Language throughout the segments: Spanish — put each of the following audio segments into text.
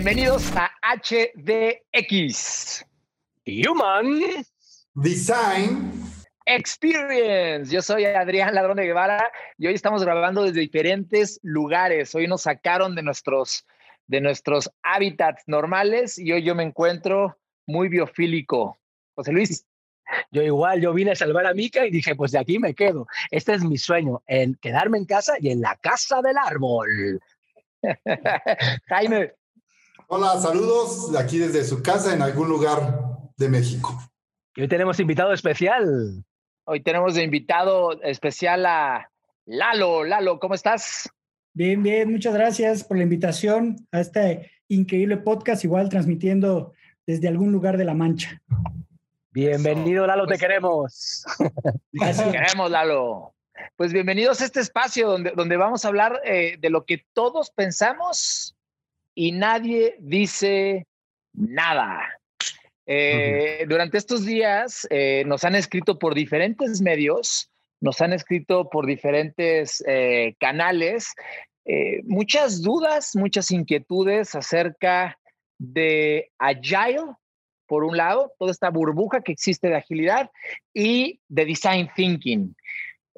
Bienvenidos a HDX. Human Design Experience. Yo soy Adrián Ladrón de Guevara y hoy estamos grabando desde diferentes lugares. Hoy nos sacaron de nuestros, de nuestros hábitats normales y hoy yo me encuentro muy biofílico. José Luis. Yo igual, yo vine a salvar a Mica y dije, pues de aquí me quedo. Este es mi sueño, en quedarme en casa y en la casa del árbol. Jaime. Hola, saludos de aquí desde su casa en algún lugar de México. Y hoy tenemos invitado especial. Hoy tenemos de invitado especial a Lalo. Lalo, ¿cómo estás? Bien, bien, muchas gracias por la invitación a este increíble podcast, igual transmitiendo desde algún lugar de la Mancha. Bienvenido, Lalo, te pues, queremos. Te queremos, Lalo. Pues bienvenidos a este espacio donde, donde vamos a hablar eh, de lo que todos pensamos y nadie dice nada. Eh, durante estos días eh, nos han escrito por diferentes medios, nos han escrito por diferentes canales, muchas dudas, muchas inquietudes acerca de Agile, por un lado, toda esta burbuja que existe de agilidad y de design thinking.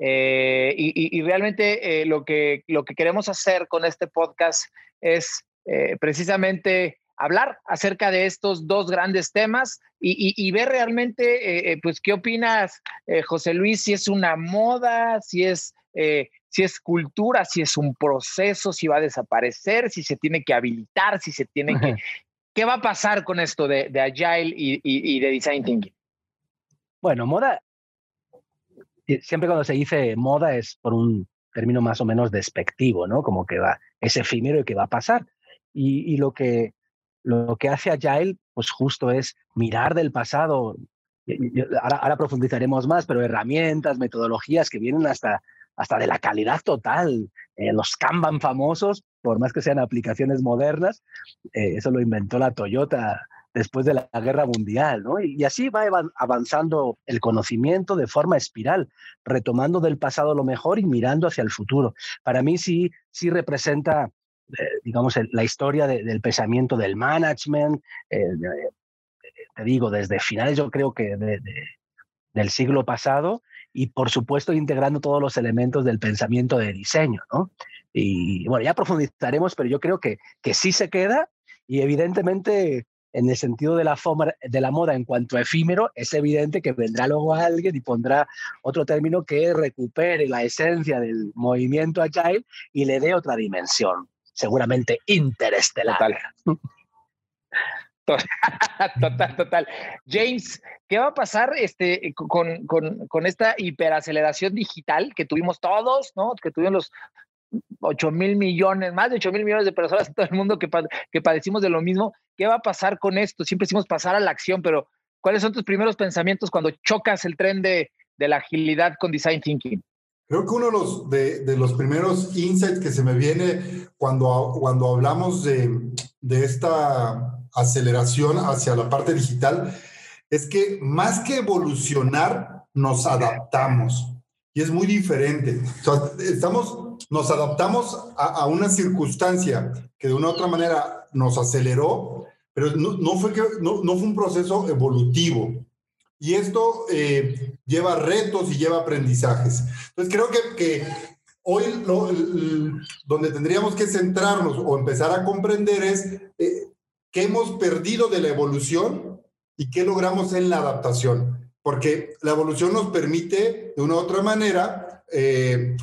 Eh, y, realmente eh, lo, que, lo que queremos hacer con este podcast es eh, precisamente hablar acerca de estos dos grandes temas y, ver realmente, pues, qué opinas, José Luis, si es una moda, si es, si es cultura, si es un proceso, si va a desaparecer, si se tiene que habilitar, si se tiene que, ¿Qué va a pasar con esto de, Agile y, de Design Thinking? Bueno, moda, eh, siempre cuando se dice moda es por un término más o menos despectivo, ¿no? Como que va, es efímero y que va a pasar. Y, lo, que, lo que hace Agile, pues justo es mirar del pasado. Ahora, ahora profundizaremos más, pero herramientas, metodologías que vienen hasta, hasta de la calidad total. Eh, los Kanban famosos, por más que sean aplicaciones modernas, eh, eso lo inventó la Toyota después de la Guerra Mundial, ¿no? Y, así va avanzando el conocimiento de forma espiral, retomando del pasado lo mejor y mirando hacia el futuro. Para mí sí, sí representa, eh, digamos, la historia del pensamiento del management, te digo, desde finales yo creo que del siglo pasado y por supuesto integrando todos los elementos del pensamiento de diseño, ¿no? Y bueno, ya profundizaremos, pero yo creo que, que sí se queda y evidentemente en el sentido de la, de la moda en cuanto a efímero, es evidente que vendrá luego alguien y pondrá otro término que recupere la esencia del movimiento agile y le dé otra dimensión, seguramente interestelar. Total, total. James, ¿qué va a pasar este, con, con, esta hiperaceleración digital que tuvimos todos, ¿no? Que tuvieron los 8 mil millones, más de 8 mil millones de personas en todo el mundo que, que padecimos de lo mismo. ¿Qué va a pasar con esto? Siempre decimos pasar a la acción, pero ¿cuáles son tus primeros pensamientos cuando chocas el tren de, de la agilidad con design thinking? Creo que uno de los, de, de, los primeros insights que se me viene cuando, cuando hablamos de, de esta aceleración hacia la parte digital es que más que evolucionar, nos adaptamos. Y es muy diferente. estamos, nos adaptamos a, una circunstancia que de una u otra manera nos aceleró, pero no, fue, que, no, fue un proceso evolutivo. Y esto eh, lleva retos y lleva aprendizajes. Entonces creo que, hoy donde tendríamos que centrarnos o empezar a comprender es eh, qué hemos perdido de la evolución y qué logramos en la adaptación. Porque la evolución nos permite, de una u otra manera, eh,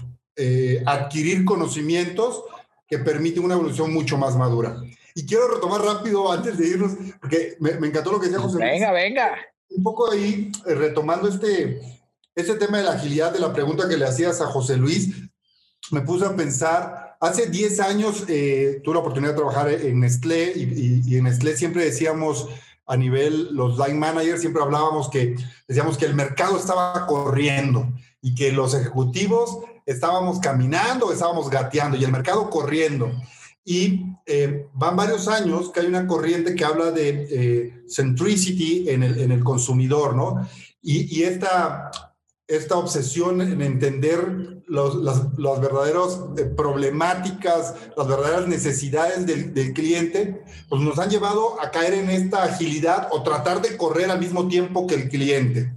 adquirir conocimientos que permiten una evolución mucho más madura. Y quiero retomar rápido antes de irnos, porque me, encantó lo que decía José. Venga, venga. Un poco ahí, eh, retomando este, este tema de la agilidad, de la pregunta que le hacías a José Luis, me puse a pensar hace 10 años eh, tuve la oportunidad de trabajar en Nestlé y, en Nestlé siempre decíamos a nivel, los line managers siempre hablábamos que decíamos que el mercado estaba corriendo y que los ejecutivos estábamos caminando, estábamos gateando y el mercado corriendo. Y eh, van varios años que hay una corriente que habla de eh, centricity en el, en el, consumidor, ¿no? Y, y esta, esta obsesión en entender los, las, las verdaderas eh, problemáticas, las verdaderas necesidades del, del, cliente, pues nos han llevado a caer en esta agilidad o tratar de correr al mismo tiempo que el cliente.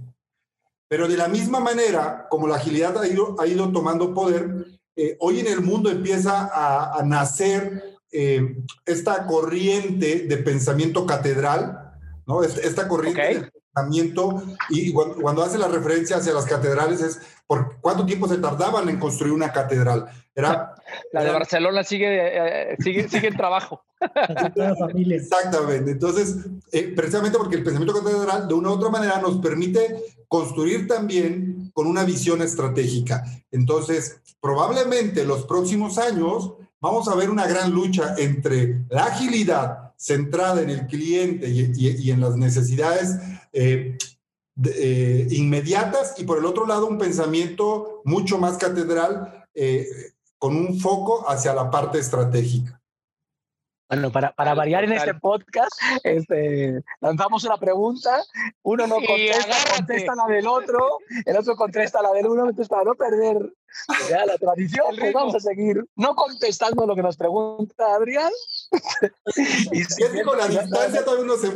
Pero de la misma manera, como la agilidad ha ido, ha ido tomando poder, eh, hoy en el mundo empieza a, a nacer eh, esta corriente de pensamiento catedral, ¿no? Esta corriente okay. de pensamiento, y cuando, hace la referencia hacia las catedrales es por cuánto tiempo se tardaban en construir una catedral. Era, la de era, Barcelona sigue, eh, sigue, sigue en trabajo. Exactamente. Entonces, eh, precisamente porque el pensamiento catedral de una u otra manera nos permite construir también con una visión estratégica. Entonces, probablemente los próximos años vamos a ver una gran lucha entre la agilidad centrada en el cliente y, y, y en las necesidades eh, de, eh, inmediatas y por el otro lado un pensamiento mucho más catedral eh, con un foco hacia la parte estratégica. Bueno, para, para variar en este podcast, este, lanzamos una pregunta, uno no contesta, contesta la del otro, el otro contesta la del uno, entonces para no perder ya, la tradición, pues vamos a seguir no contestando lo que nos pregunta Adrián. y si es que con la distancia todavía uno se...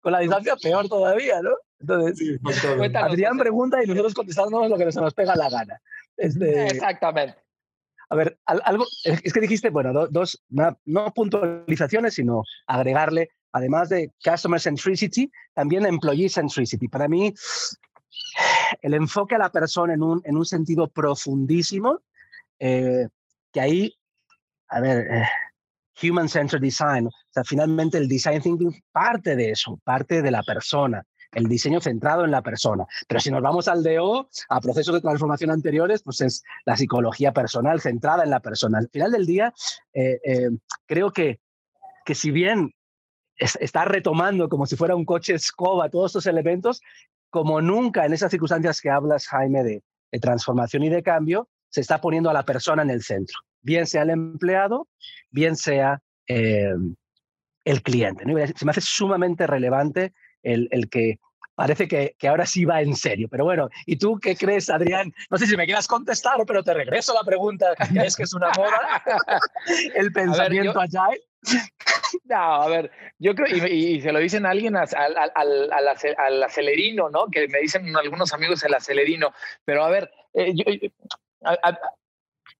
Con la distancia peor todavía, ¿no? Entonces, sí, Adrián pregunta y nosotros contestamos lo que se nos pega la gana. Este, Exactamente. A ver, algo, es que dijiste, bueno, dos, una, no puntualizaciones, sino agregarle, además de customer centricity, también employee centricity. Para mí, el enfoque a la persona en un, en un sentido profundísimo, eh, que ahí, a ver, eh, human-centered design, o sea, finalmente el design thinking parte de eso, parte de la persona el diseño centrado en la persona. Pero si nos vamos al DO, a procesos de transformación anteriores, pues es la psicología personal centrada en la persona. Al final del día, eh, eh, creo que, que si bien es, está retomando como si fuera un coche escoba todos estos elementos, como nunca en esas circunstancias que hablas, Jaime, de, de transformación y de cambio, se está poniendo a la persona en el centro, bien sea el empleado, bien sea eh, el cliente. ¿no? Se me hace sumamente relevante el, el que parece que, que, ahora sí va en serio. Pero bueno, ¿y tú qué crees, Adrián? No sé si me quieras contestar, pero te regreso la pregunta. ¿Es que es una moda el pensamiento ver, yo, agile? No, a ver, yo creo, y, y se lo dicen a alguien al, al, al, al, acelerino, ¿no? Que me dicen algunos amigos el acelerino. Pero a ver, eh, yo, a, a,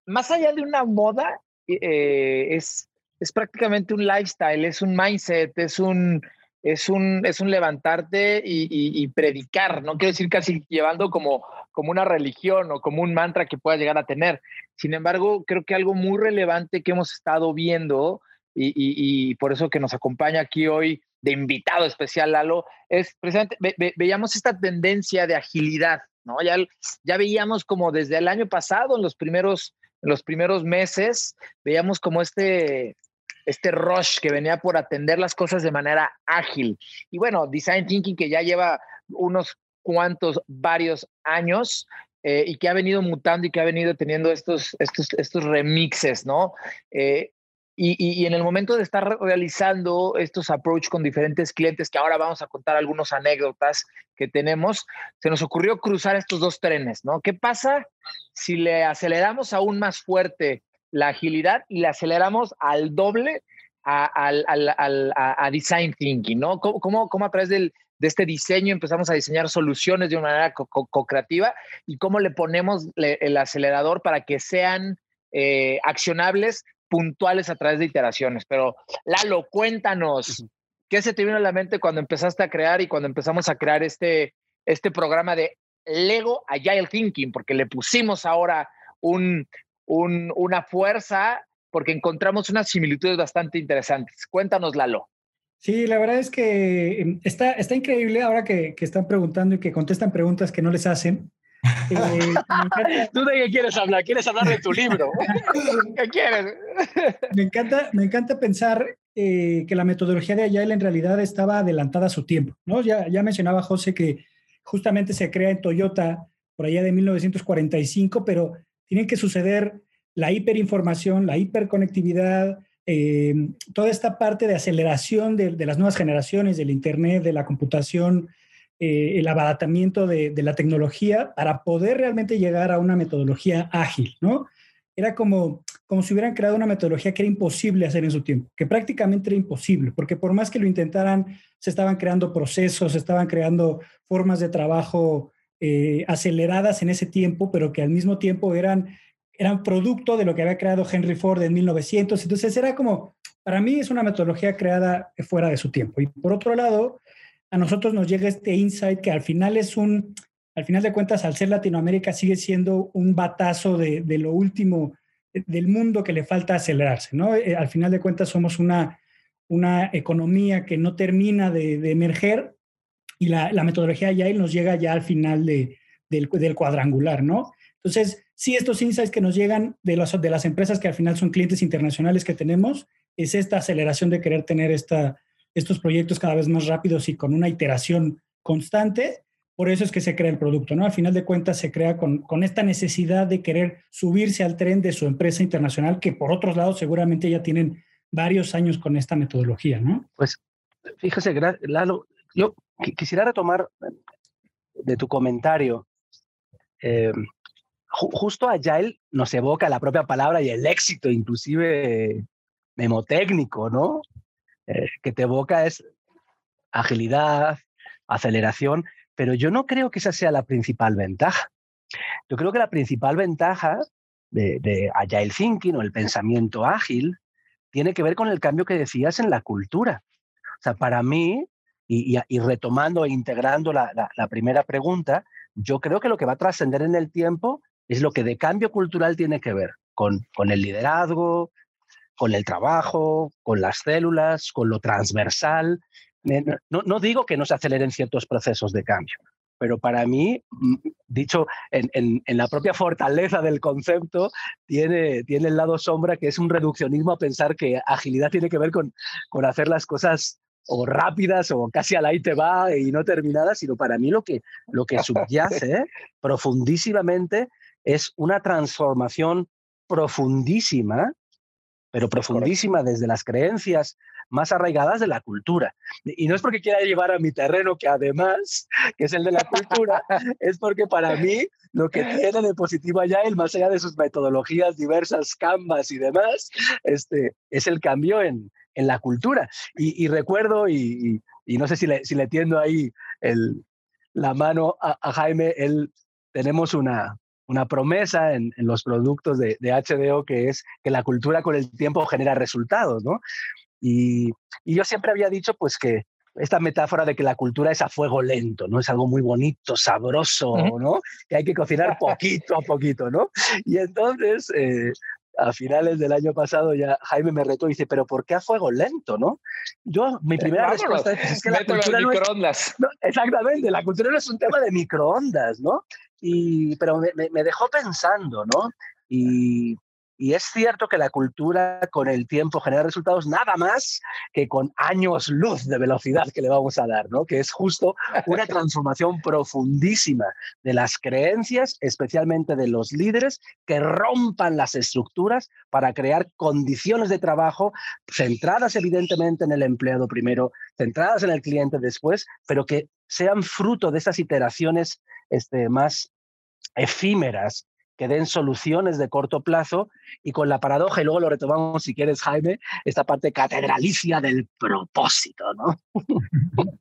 más allá de una moda, eh, es, es prácticamente un lifestyle, es un mindset, es un, es un, es un levantarte y, predicar, no quiero decir casi llevando como, como una religión o como un mantra que pueda llegar a tener. Sin embargo, creo que algo muy relevante que hemos estado viendo y, por eso que nos acompaña aquí hoy de invitado especial, Lalo, es precisamente, ve, ve, veíamos esta tendencia de agilidad, ¿no? Ya, ya veíamos como desde el año pasado, en los primeros, en los primeros meses, veíamos como este, este rush que venía por atender las cosas de manera ágil. Y bueno, Design Thinking que ya lleva unos cuantos, varios años eh, y que ha venido mutando y que ha venido teniendo estos, estos, estos remixes, ¿no? Eh, y, en el momento de estar realizando estos approach con diferentes clientes, que ahora vamos a contar algunas anécdotas que tenemos, se nos ocurrió cruzar estos dos trenes, ¿no? ¿Qué pasa si le aceleramos aún más fuerte la agilidad y le aceleramos al doble a, a, a, a design thinking, ¿no? ¿Cómo, cómo, cómo a través del, de este diseño empezamos a diseñar soluciones de una manera co-creativa co y cómo le ponemos el acelerador para que sean eh, accionables, puntuales a través de iteraciones. Pero Lalo, cuéntanos, ¿qué se te vino a la mente cuando empezaste a crear y cuando empezamos a crear este, este programa de Lego Agile Thinking? Porque le pusimos ahora un, un, una fuerza porque encontramos unas similitudes bastante interesantes. Cuéntanos, Lalo. Sí, la verdad es que em, está, está increíble ahora que, que están preguntando y que contestan preguntas que no les hacen. Eh, ¿Tú de qué quieres hablar? ¿Quieres hablar de tu libro? ¿Qué quieres? me, encanta, me encanta pensar eh, que la metodología de Agile en realidad estaba adelantada a su tiempo. ¿no? Ya, ya mencionaba José que justamente se crea en Toyota por allá de 1945, pero tienen que suceder la hiperinformación, la hiperconectividad, eh, toda esta parte de aceleración de, de, las nuevas generaciones, del Internet, de la computación, eh, el abaratamiento de, la tecnología para poder realmente llegar a una metodología ágil, ¿no? Era como, como si hubieran creado una metodología que era imposible hacer en su tiempo, que prácticamente era imposible, porque por más que lo intentaran, se estaban creando procesos, se estaban creando formas de trabajo eh, aceleradas en ese tiempo, pero que al mismo tiempo eran, eran producto de lo que había creado Henry Ford en 1900. Entonces era como, para mí es una metodología creada fuera de su tiempo. Y por otro lado, a nosotros nos llega este insight que al final es un, al final de cuentas, al ser Latinoamérica, sigue siendo un batazo de, lo último del mundo que le falta acelerarse, ¿no? Eh, al final de cuentas somos una, una economía que no termina de, emerger y la, metodología ya nos llega ya al final de, del, cuadrangular, ¿no? Entonces, sí, estos insights que nos llegan de, los, de las empresas que al final son clientes internacionales que tenemos, es esta aceleración de querer tener esta, estos proyectos cada vez más rápidos y con una iteración constante. Por eso es que se crea el producto, ¿no? Al final de cuentas se crea con, con esta necesidad de querer subirse al tren de su empresa internacional, que por otros lados seguramente ya tienen varios años con esta metodología, ¿no? Pues fíjese, Lalo, yo quisiera retomar de tu comentario. Eh, justo Agile nos evoca la propia palabra y el éxito, inclusive memotécnico, ¿no? Eh, que te evoca es agilidad, aceleración, pero yo no creo que esa sea la principal ventaja. Yo creo que la principal ventaja de, de Agile Thinking o el pensamiento ágil tiene que ver con el cambio que decías en la cultura. O sea, para mí, y, retomando e integrando la, primera pregunta, yo creo que lo que va a trascender en el tiempo es lo que de cambio cultural tiene que ver con, con el liderazgo, con el trabajo, con las células, con lo transversal. No, no, digo que no se aceleren ciertos procesos de cambio, pero para mí, mm, dicho en, en, la propia fortaleza del concepto, tiene, tiene el lado sombra que es un reduccionismo a pensar que agilidad tiene que ver con, con hacer las cosas o rápidas o casi al ahí te va y no terminadas, sino para mí lo que, lo que subyace profundísimamente es una transformación profundísima pero profundísima desde las creencias más arraigadas de la cultura. Y no es porque quiera llevar a mi terreno, que además, que es el de la cultura, es porque para mí lo que tiene de positivo allá, el más allá de sus metodologías diversas, canvas y demás, este, es el cambio en, en la cultura. Y, recuerdo, y, y, no sé si le, si le tiendo ahí el, la mano a, a Jaime, él, tenemos una, una promesa en, los productos de, HDO que es que la cultura con el tiempo genera resultados, ¿no? Y, yo siempre había dicho pues que esta metáfora de que la cultura es a fuego lento, ¿no? Es algo muy bonito, sabroso, ¿no? Que hay que cocinar poquito a poquito, ¿no? Y entonces, eh, a finales del año pasado ya Jaime me retó y dice, pero ¿por qué a fuego lento, no? Yo, mi primera respuesta es, que la cultura no es, exactamente, la cultura no es un tema de microondas, ¿no? Y, pero me, me, dejó pensando, ¿no? Y, y es cierto que la cultura con el tiempo genera resultados nada más que con años luz de velocidad que le vamos a dar, ¿no? Que es justo una transformación profundísima de las creencias, especialmente de los líderes, que rompan las estructuras para crear condiciones de trabajo centradas evidentemente en el empleado primero, centradas en el cliente después, pero que sean fruto de esas iteraciones este, más efímeras que den soluciones de corto plazo y con la paradoja, y luego lo retomamos si quieres, Jaime, esta parte catedralicia del propósito, ¿no?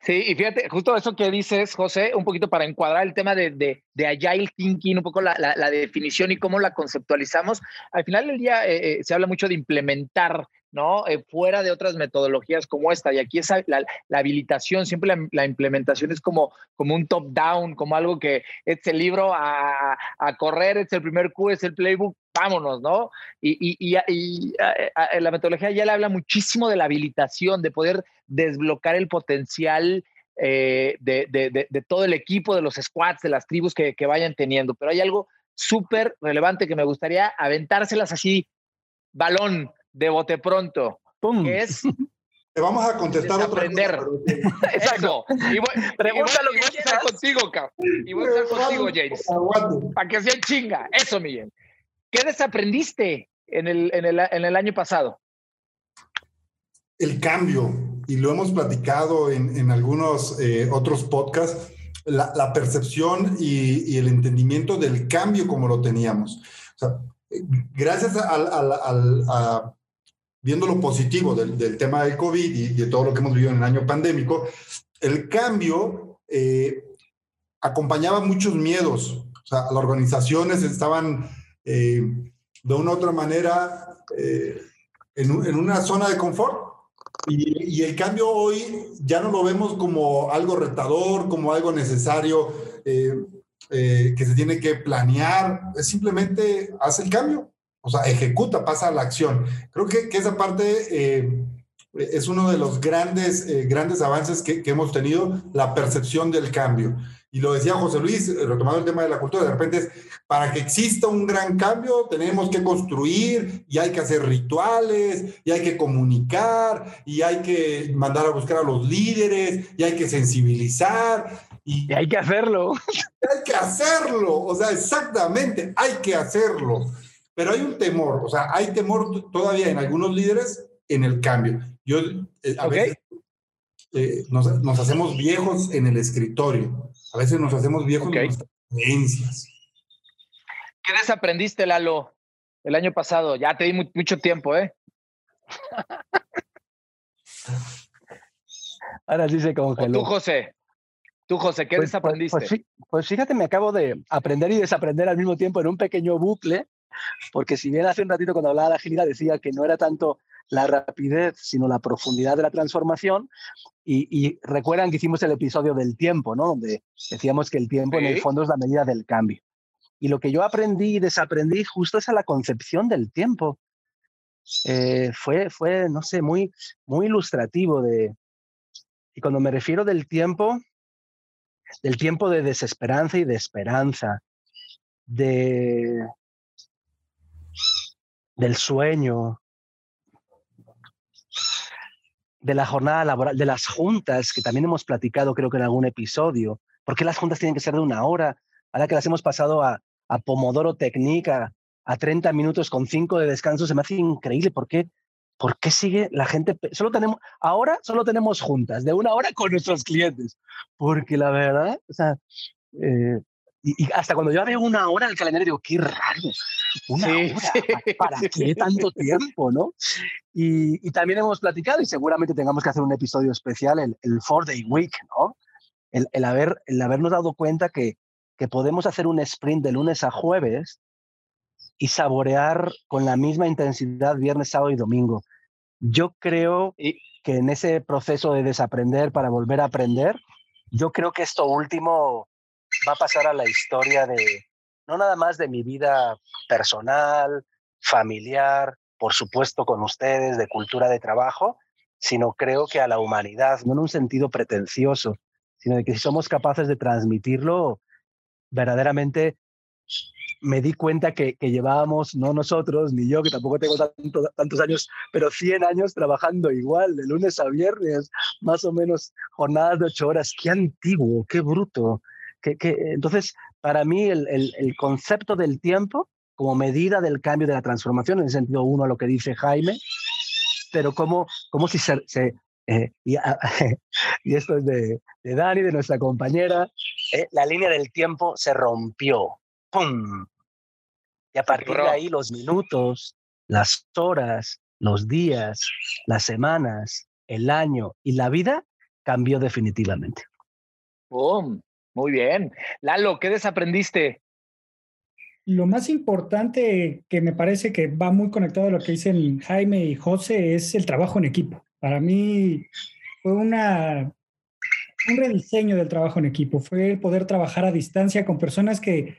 Sí, y fíjate, justo eso que dices, José, un poquito para encuadrar el tema de, de, de Agile Thinking, un poco la, la, definición y cómo la conceptualizamos. Al final del día eh, eh, se habla mucho de implementar ¿no? Eh, fuera de otras metodologías como esta. Y aquí es la, habilitación, siempre la, implementación es como, como un top-down, como algo que es el libro a, a, correr, es el primer Q, es el playbook, vámonos, ¿no? Y, y, y, la metodología ya le habla muchísimo de la habilitación, de poder desbloquear el potencial. Eh, de, de, de, todo el equipo, de los squads, de las tribus que, que vayan teniendo. Pero hay algo súper relevante que me gustaría aventárselas así, balón, de bote pronto, ¡Pum! es... Te vamos a contestar aprender. Exacto. Y voy, Pregúntalo y voy, a estar contigo, cabrón. Y voy a estar contigo, James. Para que sea chinga. Eso, Miguel. ¿Qué desaprendiste en el, en el, en el año pasado? El cambio. y lo hemos platicado en, algunos eh, otros podcasts, la, percepción y, el entendimiento del cambio como lo teníamos. gracias al, a, viendo lo positivo del, tema del COVID y, de todo lo que hemos vivido en el año pandémico, el cambio eh, acompañaba muchos miedos. O sea, las organizaciones estaban eh, de una u otra manera eh, en, una zona de confort. Y, el cambio hoy ya no lo vemos como algo retador, como algo necesario que se tiene que planear, simplemente hace el cambio o sea, ejecuta, pasa a la acción. Creo que, que esa parte eh, es uno de los grandes, eh, grandes avances que, que, hemos tenido, la percepción del cambio. Y lo decía José Luis, eh, retomando el tema de la cultura, de repente es, para que exista un gran cambio tenemos que construir y hay que hacer rituales y hay que comunicar y hay que mandar a buscar a los líderes y hay que sensibilizar. Y, y hay que hacerlo. Hay que hacerlo, o sea, exactamente, hay que hacerlo. Pero hay un temor, o sea, hay temor todavía en algunos líderes en el cambio. Yo, eh, a veces eh, nos, hacemos viejos en el escritorio, a veces nos hacemos viejos en nuestras creencias. ¿Qué desaprendiste, Lalo, el año pasado? Ya te di mucho tiempo, ¿eh? Ahora sí se congeló. tú, José. Tú, José, ¿qué pues, pues, pues desaprendiste? pues, fíjate, me acabo de aprender y desaprender al mismo tiempo en un pequeño bucle porque si bien hace un ratito cuando hablaba de agilidad decía que no era tanto la rapidez, sino la profundidad de la transformación, y, recuerdan que hicimos el episodio del tiempo, ¿no? Donde decíamos que el tiempo en el fondo es la medida del cambio. Y lo que yo aprendí y desaprendí justo es a la concepción del tiempo. Eh, fue, fue, no sé, muy, muy ilustrativo de... Y cuando me refiero del tiempo, del tiempo de desesperanza y de esperanza, de, del sueño, de la jornada laboral, de las juntas, que también hemos platicado creo que en algún episodio. ¿Por qué las juntas tienen que ser de una hora? Ahora que las hemos pasado a, Pomodoro Técnica, a 30 minutos con 5 de descanso, se me hace increíble. ¿Por qué? ¿Por qué sigue la gente? Solo tenemos, ahora solo tenemos juntas de una hora con nuestros clientes. Porque la verdad, o sea, eh, y, hasta cuando yo veo una hora en el calendario digo, qué raro, una hora, ¿para qué tanto tiempo, no? Y, también hemos platicado, y seguramente tengamos que hacer un episodio especial, el, el Four Day Week, ¿no? El, el, haber, el habernos dado cuenta que, que podemos hacer un sprint de lunes a jueves y saborear con la misma intensidad viernes, sábado y domingo. Yo creo que en ese proceso de desaprender para volver a aprender, yo creo que esto último va a pasar a la historia de, no nada más de mi vida personal, familiar, por supuesto con ustedes, de cultura de trabajo, sino creo que a la humanidad, no en un sentido pretencioso, sino de que si somos capaces de transmitirlo, verdaderamente me di cuenta que, llevábamos, no nosotros, ni yo, que tampoco tengo tantos años, pero 100 años trabajando igual, de lunes a viernes, más o menos jornadas de ocho horas. Qué antiguo, qué bruto. Que, entonces, para mí, el, el, concepto del tiempo como medida del cambio de la transformación, en el sentido uno a lo que dice Jaime, pero como, como si se... se eh, y, y, esto es de, de, Dani, de nuestra compañera, eh, la línea del tiempo se rompió. ¡Pum! Y a partir de ahí los minutos, las horas, los días, las semanas, el año y la vida cambió definitivamente. ¡Pum! Muy bien. Lalo, ¿qué desaprendiste? Lo más importante que me parece que va muy conectado a lo que dicen Jaime y José es el trabajo en equipo. Para mí fue un rediseño del trabajo en equipo, fue el poder trabajar a distancia con personas que,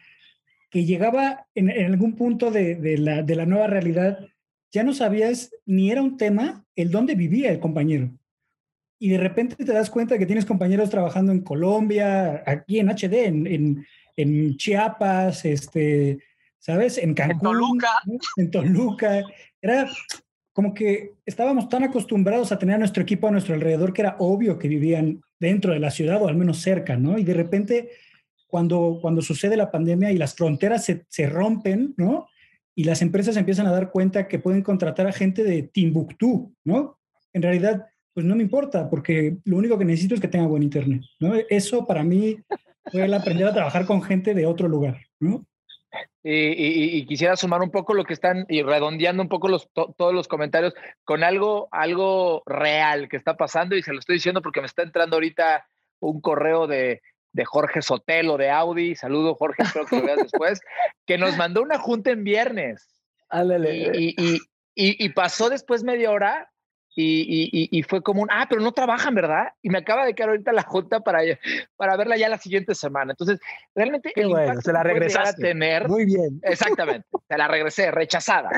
llegaba en, algún punto de la nueva realidad, ya no sabías ni era un tema el dónde vivía el compañero y de repente te das cuenta que tienes compañeros trabajando en Colombia, aquí en HD, en, en, Chiapas, este, ¿sabes? En Cancún. En Toluca. En Toluca. Era como que estábamos tan acostumbrados a tener a nuestro equipo a nuestro alrededor que era obvio que vivían dentro de la ciudad o al menos cerca, ¿no? Y de repente, cuando, cuando sucede la pandemia y las fronteras se, se rompen, ¿no? Y las empresas empiezan a dar cuenta que pueden contratar a gente de Timbuktu, ¿no? En realidad, pues no me importa, porque lo único que necesito es que tenga buen internet, ¿no? Eso para mí fue el aprender a trabajar con gente de otro lugar, ¿no? Y, quisiera sumar un poco lo que están y redondeando un poco los, todos los comentarios con algo, algo real que está pasando y se lo estoy diciendo porque me está entrando ahorita un correo de, de Jorge Sotelo de Audi, saludo Jorge, espero que lo veas después, que nos mandó una junta en viernes. Y, y, y, pasó después media hora y, fue como un, ah, pero no trabajan, ¿verdad? Y me acaba de quedar ahorita la junta para, para verla ya la siguiente semana. Entonces, realmente Qué bueno, se la regresaste. A tener, Muy bien. Exactamente, se la regresé, rechazada.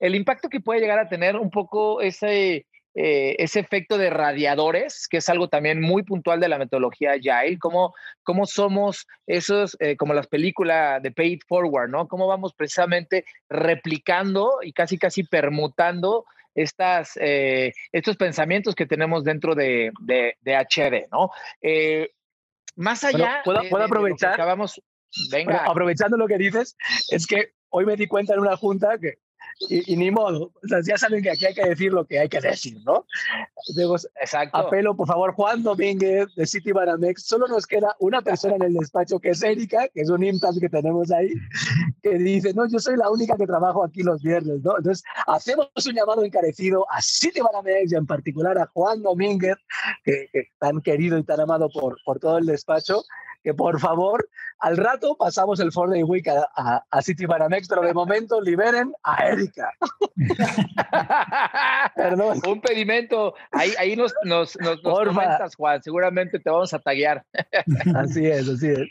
El impacto que puede llegar a tener un poco ese, eh, ese efecto de radiadores, que es algo también muy puntual de la metodología Agile, cómo, cómo somos esos, eh, como las películas de Pay It Forward, ¿no? Cómo vamos precisamente replicando y casi casi permutando estas, eh, estos pensamientos que tenemos dentro de, de, HD, ¿no? Eh, más allá... ¿Puedo, ¿puedo aprovechar? acabamos, venga. aprovechando lo que dices, es que hoy me di cuenta en una junta que y, ni modo. O sea, ya saben que aquí hay que decir lo que hay que decir, ¿no? Digo, Exacto. Apelo, por favor, Juan Domínguez de City Banamex. Solo nos queda una persona en el despacho que es Erika, que es un impact que tenemos ahí, que dice, no, yo soy la única que trabajo aquí los viernes, ¿no? Entonces, hacemos un llamado encarecido a City Banamex y en particular a Juan Domínguez, que, que tan querido y tan amado por, por todo el despacho, que por favor, al rato pasamos el Ford Week a, a, City Banamex, pero de momento liberen a Erika. Perdón. Un pedimento. Ahí, ahí nos, nos, nos, comentas, Juan. Seguramente te vamos a taguear. así es, así es.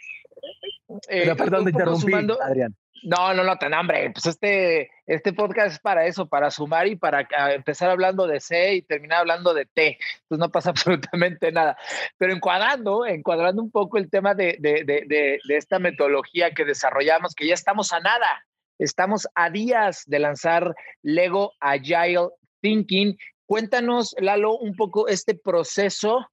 Eh, pero perdón, te interrumpí, Adrián. No, no, no, tan hambre. Pues este, este podcast es para eso, para sumar y para ah, empezar hablando de C y terminar hablando de T. Entonces no pasa absolutamente nada. Pero encuadrando, encuadrando un poco el tema de, de, de, de esta metodología que desarrollamos, que ya estamos a nada. Estamos a días de lanzar Lego Agile Thinking. Cuéntanos, Lalo, un poco este proceso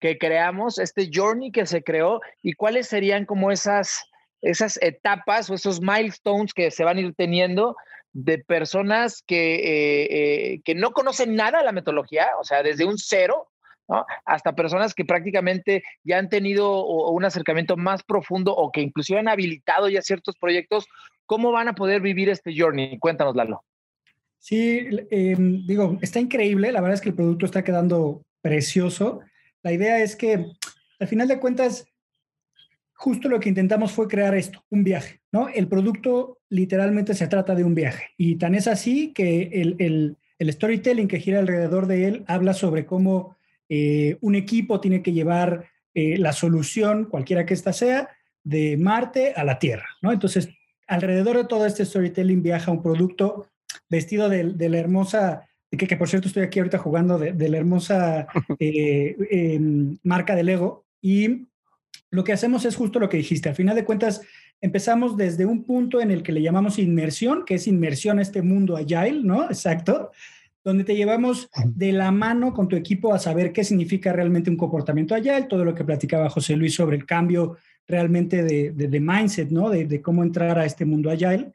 que creamos, este journey que se creó y cuáles serían como esas esas etapas o esos milestones que se van a ir teniendo de personas que, eh, eh, que no conocen nada de la metodología, o sea, desde un cero, hasta personas que prácticamente ya han tenido un acercamiento más profundo o que inclusive han habilitado ya ciertos proyectos, ¿cómo van a poder vivir este journey? Cuéntanos, Lalo. Sí, em, digo, está increíble, la verdad es que el producto está quedando precioso. La idea es que, al final de cuentas, justo lo que intentamos fue crear esto, un viaje, ¿no? El producto literalmente se trata de un viaje y tan es así que el, storytelling que gira alrededor de él habla sobre cómo eh, un equipo tiene que llevar eh, la solución, cualquiera que ésta sea, de Marte a la Tierra, ¿no? Entonces, alrededor de todo este storytelling viaja un producto vestido de, la hermosa, que, que, por cierto estoy aquí ahorita jugando, de, la hermosa eh, em, marca de Lego y lo que hacemos es justo lo que dijiste. Al final de cuentas, empezamos desde un punto en el que le llamamos inmersión, que es inmersión a este mundo agile, ¿no? Exacto. Donde te llevamos de la mano con tu equipo a saber qué significa realmente un comportamiento agile, todo lo que platicaba José Luis sobre el cambio realmente de, mindset, ¿no? De, cómo entrar a este mundo agile.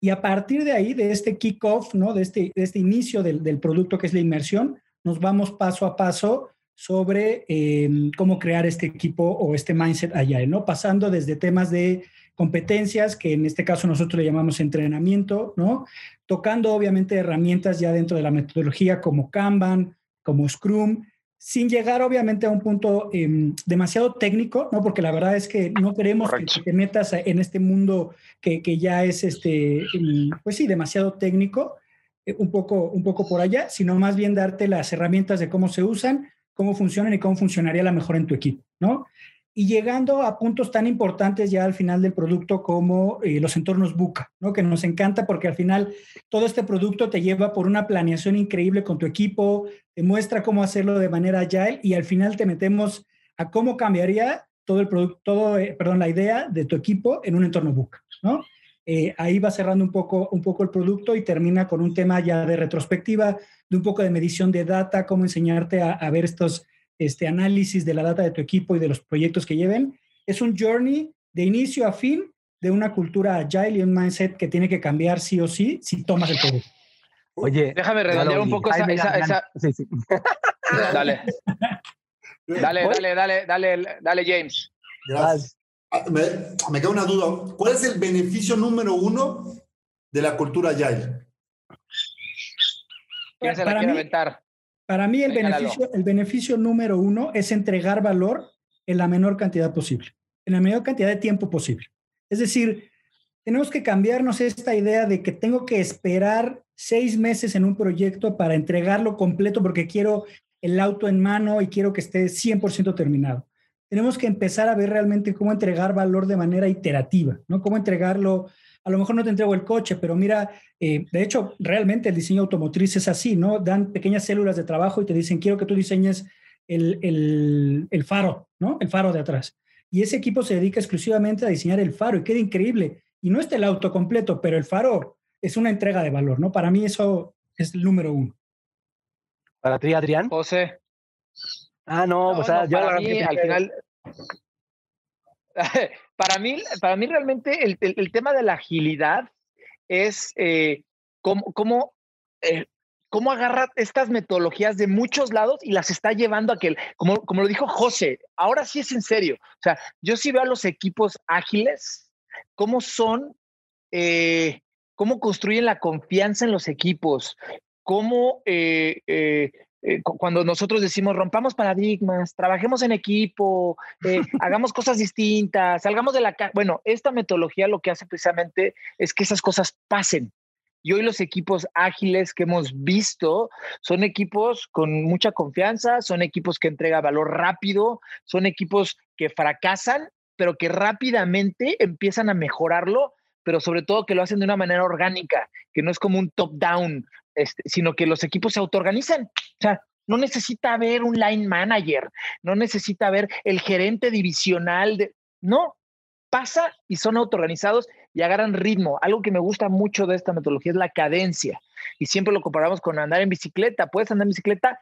Y a partir de ahí, de este kickoff, ¿no? De este, de este inicio del, del producto que es la inmersión, nos vamos paso a paso sobre em, cómo crear este equipo o este mindset allá, ¿no? Pasando desde temas de competencias, que en este caso nosotros le llamamos entrenamiento, ¿no? Tocando obviamente herramientas ya dentro de la metodología como Kanban, como Scrum, sin llegar obviamente a un punto em, demasiado técnico, ¿no? Porque la verdad es que no queremos que te metas en este mundo que, que ya es, este, em, pues sí, demasiado técnico, eh, un, poco, un poco por allá, sino más bien darte las herramientas de cómo se usan cómo funcionan y cómo funcionaría la mejor en tu equipo, ¿no? Y llegando a puntos tan importantes ya al final del producto como eh, los entornos Buca, ¿no? Que nos encanta porque al final todo este producto te lleva por una planeación increíble con tu equipo, te muestra cómo hacerlo de manera agile y al final te metemos a cómo cambiaría todo el producto, todo, eh, perdón, la idea de tu equipo en un entorno Buca, ¿no? Eh, ahí va cerrando un poco, un poco el producto y termina con un tema ya de retrospectiva, de un poco de medición de data, cómo enseñarte a, ver estos este, análisis de la data de tu equipo y de los proyectos que lleven. Es un journey de inicio a fin de una cultura agile y un mindset que tiene que cambiar sí o sí si tomas el producto. Oye, déjame redondear un poco esa, Dale. dale, dale, dale, dale, dale, James. Gracias. Ah, me, me queda una duda. ¿Cuál es el beneficio número uno de la cultura Agile? ¿Quién se la Para quiere mí- aventar? Para mí el Venga, beneficio, el beneficio número uno es entregar valor en la menor cantidad posible, en la menor cantidad de tiempo posible. Es decir, tenemos que cambiarnos esta idea de que tengo que esperar seis meses en un proyecto para entregarlo completo porque quiero el auto en mano y quiero que esté 100% terminado. Tenemos que empezar a ver realmente cómo entregar valor de manera iterativa, ¿no? Cómo entregarlo. A lo mejor no te entrego el coche, pero mira, eh, de hecho, realmente el diseño automotriz es así, ¿no? Dan pequeñas células de trabajo y te dicen, quiero que tú diseñes el, el, el faro, ¿no? El faro de atrás. Y ese equipo se dedica exclusivamente a diseñar el faro y queda increíble. Y no está el auto completo, pero el faro es una entrega de valor, ¿no? Para mí eso es el número uno. Para ti, Adrián. José. Ah, no, No, o sea, no, yo para la mí, verdad al final, para mí, para mí realmente el, el- el tema de la agilidad es eh, cómo, cómo, eh, cómo agarra estas metodologías de muchos lados y las está llevando a que, como, como lo dijo José, ahora sí es en serio. O sea, yo sí veo a los equipos ágiles, cómo son, eh, cómo construyen la confianza en los equipos, cómo eh, eh, cu- cuando nosotros decimos rompamos paradigmas, trabajemos en equipo, hagamos cosas distintas, salgamos de la caja. Bueno, esta metodología lo que hace precisamente es que esas cosas pasen. Y hoy los equipos ágiles que hemos visto son equipos con mucha confianza, son equipos que entregan valor rápido, son equipos que fracasan, pero que rápidamente empiezan a mejorarlo, pero sobre todo que lo hacen de una manera orgánica, que no es como un top-down, este, sino que los equipos se autoorganizan. O sea, no necesita haber un line manager, no necesita haber el gerente divisional. De, no, pasa y son autoorganizados y agarran ritmo. Algo que me gusta mucho de esta metodología es la cadencia. Y siempre lo comparamos con andar en bicicleta. Puedes andar en bicicleta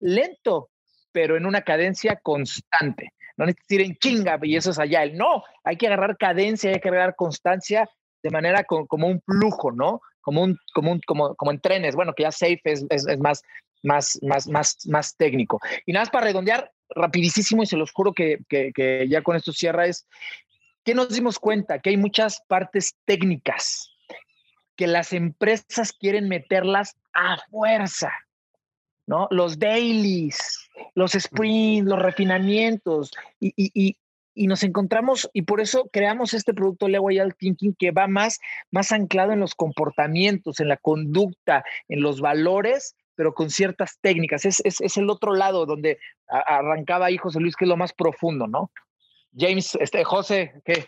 lento, pero en una cadencia constante. No necesitas ir en chinga y eso es allá. No, hay que agarrar cadencia, hay que agarrar constancia de manera co- como un flujo, ¿no? Como, un, como, un, como, como en trenes. Bueno, que ya safe es más, más, más, más, más técnico. Y nada más para redondear rapidísimo, y se los juro que, que, que ya con esto cierra, es que nos dimos cuenta que hay muchas partes técnicas que las empresas quieren meterlas a fuerza, ¿no? Los dailies, los sprints, los refinamientos, y, y, y, y nos encontramos, y por eso creamos este producto Lego Agile Thinking que va más, más anclado en los comportamientos, en la conducta, en los valores, pero con ciertas técnicas. Es, es, es el otro lado donde a- arrancaba ahí José Luis, que es lo más profundo, ¿no? James, este, José, ¿qué?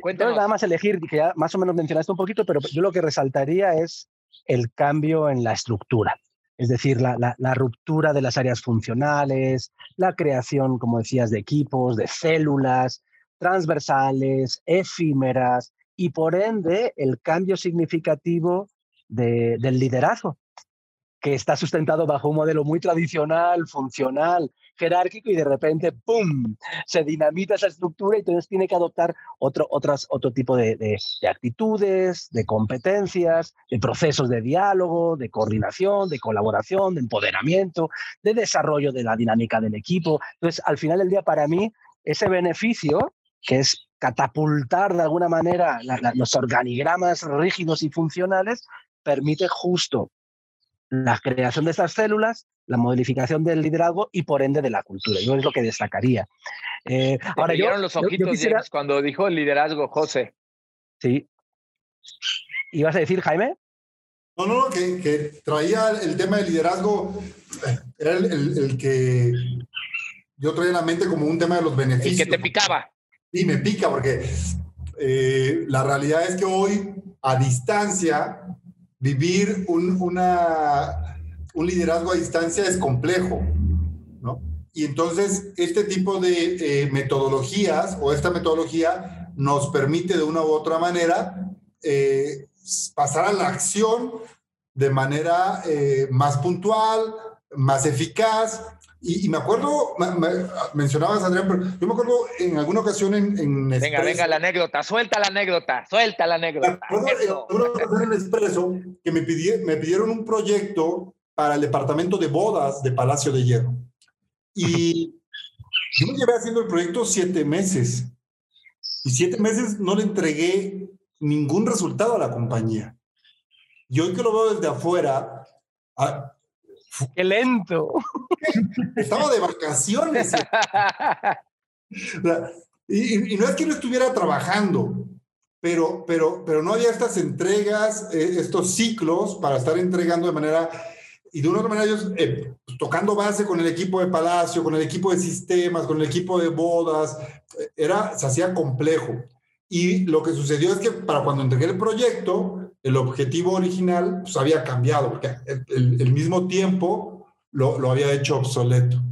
Cuéntanos. nada más elegir, que ya más o menos mencionaste un poquito, pero yo lo que resaltaría es el cambio en la estructura. Es decir, la, ruptura de las áreas funcionales, la creación, como decías, de equipos, de células transversales, efímeras y por ende el cambio significativo de- del liderazgo, que está sustentado bajo un modelo muy tradicional, funcional, jerárquico y de repente, ¡pum!, se dinamita esa estructura y entonces tiene que adoptar otro, otras, otro tipo de, de- de actitudes, de competencias, de procesos de diálogo, de coordinación, de colaboración, de empoderamiento, de desarrollo de la dinámica del equipo. Entonces, al final del día, para mí, ese beneficio, que es catapultar de alguna manera los organigramas rígidos y funcionales, permite justo la creación de estas células, la modificación del liderazgo y por ende de la cultura. Yo es lo que destacaría. Eh, ahora yo, los yo- yo ojitos, quisiera, James, cuando dijo el liderazgo, José. sí. ¿Ibas a decir, Jaime? No, no, no, que, que traía el tema del liderazgo, eh, era el, el- el que yo traía en la mente como un tema de los El beneficios. que te picaba. Sí, me pica porque eh, la realidad es que hoy, a distancia, vivir un, una, un liderazgo a distancia es complejo, ¿no? Y entonces, este tipo de eh, metodologías o esta metodología nos permite de una u otra manera eh, pasar a la acción de manera eh, más puntual, más eficaz. Y, y me acuerdo, me- me- mencionabas, Adrián, pero yo me acuerdo en alguna ocasión en, en Venga, Expreso- venga la anécdota, suelta la anécdota, suelta la me anécdota. acuerdo en alguna ocasión en Expreso que me, pidi- me pidieron un proyecto para el departamento de bodas de Palacio de Hierro. Y yo me llevé haciendo el proyecto siete meses. Y siete meses no le entregué ningún resultado a la compañía. Y hoy que lo veo desde afuera, ah, ¡Qué lento! Estaba de vacaciones. y, y, no es que no estuviera trabajando, pero, pero, pero no había estas entregas, eh, estos ciclos para estar entregando de manera... Y de una otra manera ellos eh, pues, tocando base con el equipo de Palacio, con el equipo de sistemas, con el equipo de bodas, era, se hacía complejo. Y lo que sucedió es que para cuando entregué el proyecto, el objetivo original pues, había cambiado, porque el, el mismo tiempo lo, lo, había hecho obsoleto.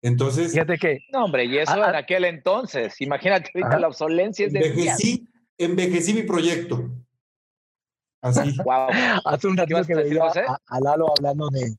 Entonces. Fíjate que. No, hombre, y eso en aquel entonces. Imagínate ahorita la obsolencia es de. Envejecí, envejecí mi proyecto. Así. Wow. Hace un ratito que veía a, a, Lalo hablando de.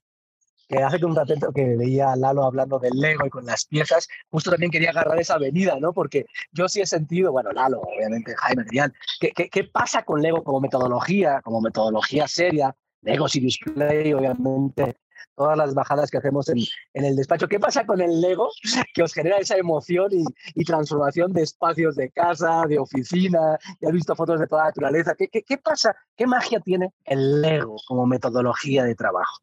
Que hace un ratito que veía a Lalo hablando del Lego y con las piezas, justo también quería agarrar esa avenida, ¿no? Porque yo sí he sentido, bueno, Lalo, obviamente, Jaime, Adrián, ¿qué, qué, qué pasa con Lego como metodología, como metodología seria? Lego Serious Play, obviamente, todas las bajadas que hacemos en, en, el despacho. ¿Qué pasa con el Lego que os genera esa emoción y, y transformación de espacios de casa, de oficina? Ya has visto fotos de toda la naturaleza. ¿Qué, qué, qué pasa? ¿Qué magia tiene el Lego como metodología de trabajo?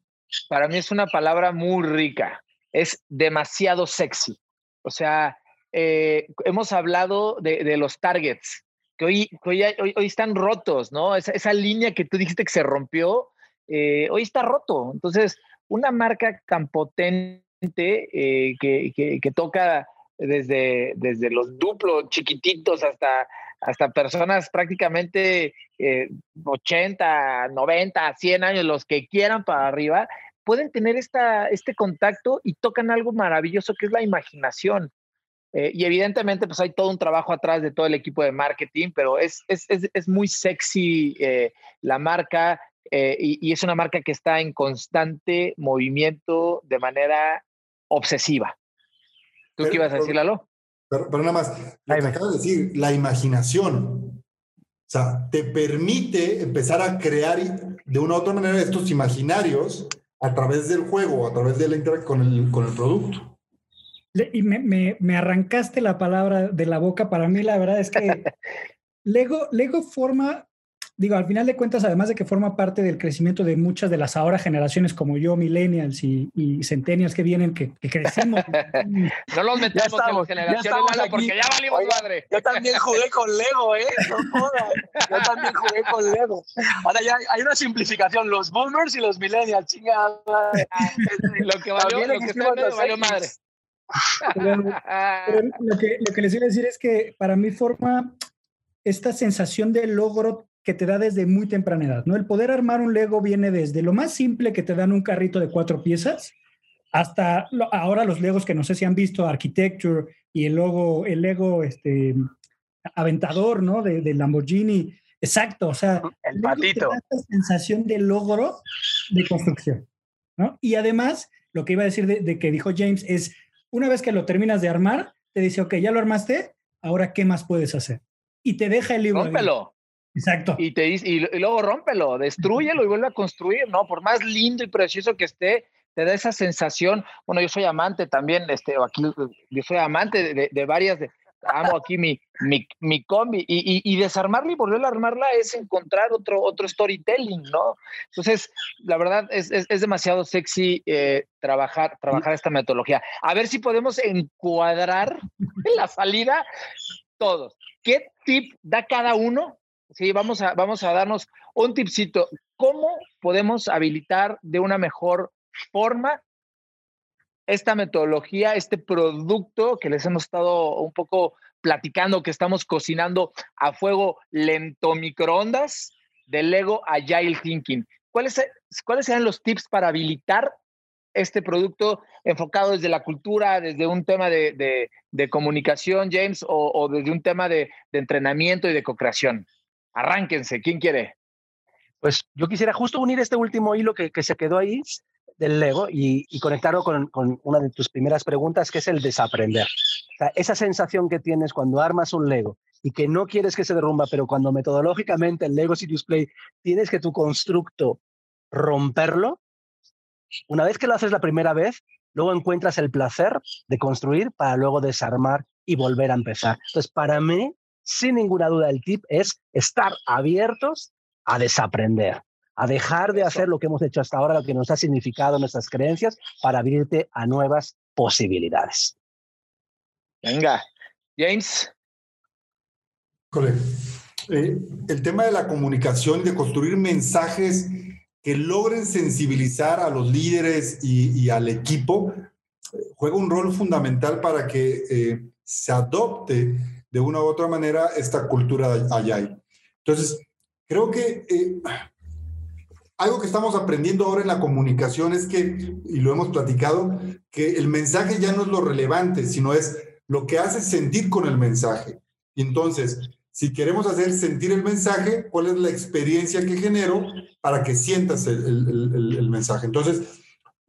Para mí es una palabra muy rica. Es demasiado sexy. O sea, eh, hemos hablado de, de, los targets, que hoy, hoy, hoy, hoy están rotos, ¿no? Esa, esa, línea que tú dijiste que se rompió, eh, hoy está roto. Entonces, una marca tan potente eh, que, que, toca desde, desde los duplos chiquititos hasta, hasta personas prácticamente eh, 80, 90, 100 años, los que quieran para arriba, pueden tener esta, este contacto y tocan algo maravilloso que es la imaginación. Eh, y evidentemente, pues hay todo un trabajo atrás de todo el equipo de marketing, pero es, es, es, es muy sexy eh, la marca, eh, y, y, es una marca que está en constante movimiento de manera obsesiva. ¿Tú pero, qué ibas a decir, Lalo? Pero, pero nada más, lo que acabas de decir, la imaginación. O sea, te permite empezar a crear de una u otra manera estos imaginarios a través del juego, a través de la interacción con el, con el producto. Y me, me, me, arrancaste la palabra de la boca. Para mí, la verdad es que Lego, Lego forma digo, al final de cuentas, además de que forma parte del crecimiento de muchas de las ahora generaciones como yo, millennials y, y centennials que vienen, que, que crecimos. no los metemos estamos, en generación Lalo, porque ya valimos Oiga, madre. Yo también jugué con Lego, ¿eh? No Yo también jugué con Lego. Ahora ya hay una simplificación, los boomers y los millennials, chingada. lo que valió, lo que medio valió madre. Pero, pero lo, que, lo que les iba a decir es que para mí forma esta sensación de logro que te da desde muy temprana edad, ¿no? El poder armar un Lego viene desde lo más simple que te dan un carrito de cuatro piezas hasta lo, ahora los Legos que no sé si han visto Architecture y el logo, el Lego este, aventador, ¿no? De, de Lamborghini. Exacto, o sea, el patito. Te da esta sensación de logro de construcción, ¿no? Y además, lo que iba a decir de, de que dijo James es, una vez que lo terminas de armar, te dice, ok, ya lo armaste, ahora, ¿qué más puedes hacer? Y te deja el libro. Rómpelo. Exacto. Y, te, y, y luego rómpelo, destruyelo y vuelve a construir, ¿no? Por más lindo y precioso que esté, te da esa sensación. Bueno, yo soy amante también, este, aquí, yo soy amante de, de varias, de, amo aquí mi, mi, mi combi, y, y, desarmarla y volver a armarla es encontrar otro, otro storytelling, ¿no? Entonces, la verdad es, es, demasiado sexy eh, trabajar, trabajar esta metodología. A ver si podemos encuadrar en la salida todos. ¿Qué tip da cada uno Sí, vamos a, vamos a darnos un tipcito. ¿Cómo podemos habilitar de una mejor forma esta metodología, este producto que les hemos estado un poco platicando, que estamos cocinando a fuego lento microondas del Lego Agile Thinking? ¿Cuáles, ¿Cuáles serían los tips para habilitar este producto enfocado desde la cultura, desde un tema de, de, de comunicación, James, o, o, desde un tema de, de entrenamiento y de co-creación? Arránquense, ¿quién quiere? Pues yo quisiera justo unir este último hilo que, se quedó ahí del Lego y, conectarlo con, una de tus primeras preguntas, que es el desaprender. Esa sensación que tienes cuando armas un Lego y que no quieres que se derrumba, pero cuando metodológicamente el Lego Serious Play tienes que tu constructo romperlo, una vez que lo haces la primera vez, luego encuentras el placer de construir para luego desarmar y volver a empezar. Entonces, para mí, sin ninguna duda, el tip es estar abiertos a desaprender, a dejar de hacer lo que hemos hecho hasta ahora, lo que nos ha significado nuestras creencias, para abrirte a nuevas posibilidades. Venga, James. Eh, el tema de la comunicación, de construir mensajes que logren sensibilizar a los líderes y, al equipo, juega un rol fundamental para que eh, se adopte de una u otra manera esta cultura Agile. Entonces, creo que eh, algo que estamos aprendiendo ahora en la comunicación es que, y lo hemos platicado, que el mensaje ya no es lo relevante, sino es lo que hace sentir con el mensaje. Entonces, si queremos hacer sentir el mensaje, ¿cuál es la experiencia que genero para que sientas el, mensaje? Entonces,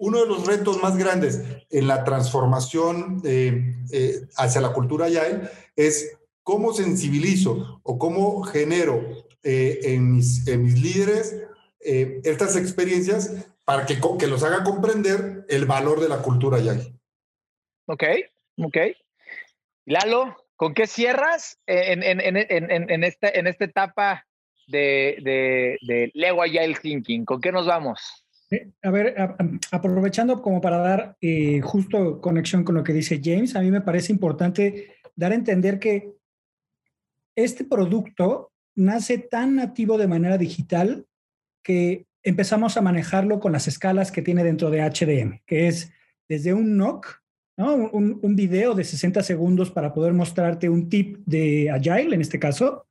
uno de los retos más grandes en la transformación eh, eh, hacia la cultura Agile es cómo sensibilizo o cómo genero eh, en, mis, líderes estas experiencias para que, que los haga comprender el valor de la cultura Agile. Ok, ok. Lalo, ¿Con qué cierras en, en, en, en esta, etapa de, de, de Lego Agile Thinking? ¿Con qué nos vamos? A ver, aprovechando como para dar eh, justo conexión con lo que dice James, a mí me parece importante dar a entender que este producto nace tan nativo de manera digital que empezamos a manejarlo con las escalas que tiene dentro de HDM, que es desde un NOC un, un, video de 60 segundos para poder mostrarte un tip de Agile, en este caso,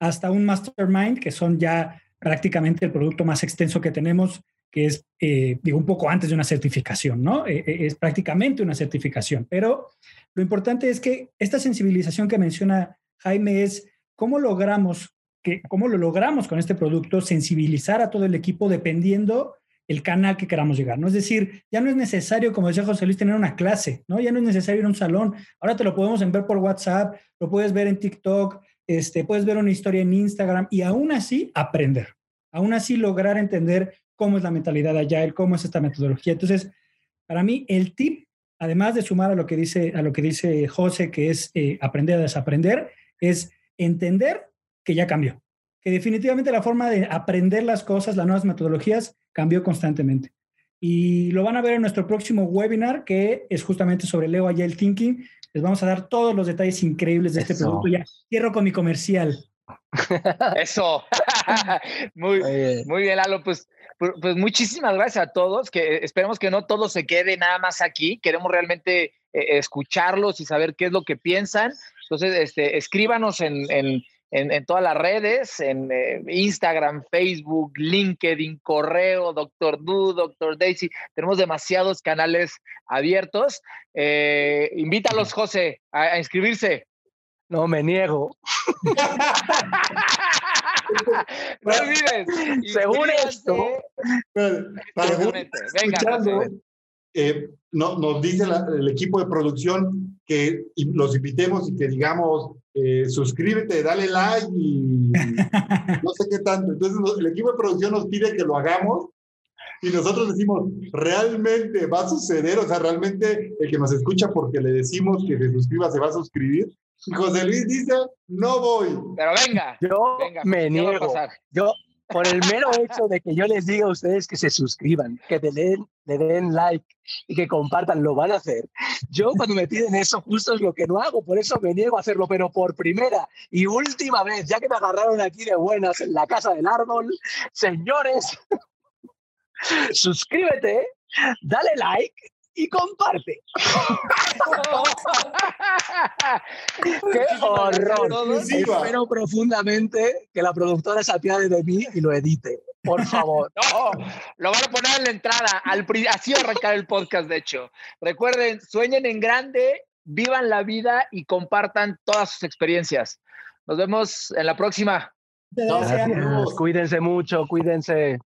hasta un Mastermind, que son ya prácticamente el producto más extenso que tenemos, que es, eh, digo, un poco antes de una certificación, ¿no? Eh, eh, es prácticamente una certificación. Pero lo importante es que esta sensibilización que menciona Jaime es cómo logramos, que, cómo lo logramos con este producto, sensibilizar a todo el equipo dependiendo el canal que queramos llegar, ¿no? Es decir, ya no es necesario, como decía José Luis, tener una clase, ¿no? Ya no es necesario ir a un salón. Ahora te lo podemos ver por WhatsApp, lo puedes ver en TikTok, este, puedes ver una historia en Instagram y aún así aprender, aún así lograr entender cómo es la mentalidad Agile, cómo es esta metodología. Entonces, para mí, el tip, además de sumar a lo que dice, a lo que dice José, que es eh, aprender a desaprender, es entender que ya cambió, que definitivamente la forma de aprender las cosas, las nuevas metodologías, cambió constantemente. Y lo van a ver en nuestro próximo webinar, que es justamente sobre Leo Agile Thinking. Les vamos a dar todos los detalles increíbles de este producto. Ya cierro con mi comercial. Eso. muy, muy bien, Lalo. Pues, pues, pues muchísimas gracias a todos. Que esperemos que no todo se quede nada más aquí. Queremos realmente eh, escucharlos y saber qué es lo que piensan. Entonces, este, escríbanos en, en, todas las redes, en eh, Instagram, Facebook, LinkedIn, correo, Doctor Du, Doctor Daisy. Tenemos demasiados canales abiertos. Eh, invítalos, José, a, inscribirse. No, me niego. no olvides. Según esto. Venga, eh, no, nos dice el equipo de producción que los invitemos y que digamos, eh, suscríbete, dale like y no sé qué tanto. Entonces el equipo de producción nos pide que lo hagamos y nosotros decimos, realmente va a suceder, o sea, realmente el que nos escucha porque le decimos que se suscriba se va a suscribir. José Luis dice, no voy. Pero venga. Yo me niego. Yo, por el mero hecho de que yo les diga a ustedes que se suscriban, que le den, le den like y que compartan, lo van a hacer. Yo cuando me piden eso justo es lo que no hago, por eso me niego a hacerlo, pero por primera y última vez, ya que me agarraron aquí de buenas en la casa del árbol, señores, suscríbete, dale like y comparte. ¡Qué horror! Espero profundamente que la productora se apiade de mí y lo edite. Por favor. No, lo van a poner en la entrada. Al, así arrancar el podcast, de hecho. Recuerden, sueñen en grande, vivan la vida y compartan todas sus experiencias. Nos vemos en la próxima. Cuídense mucho, cuídense.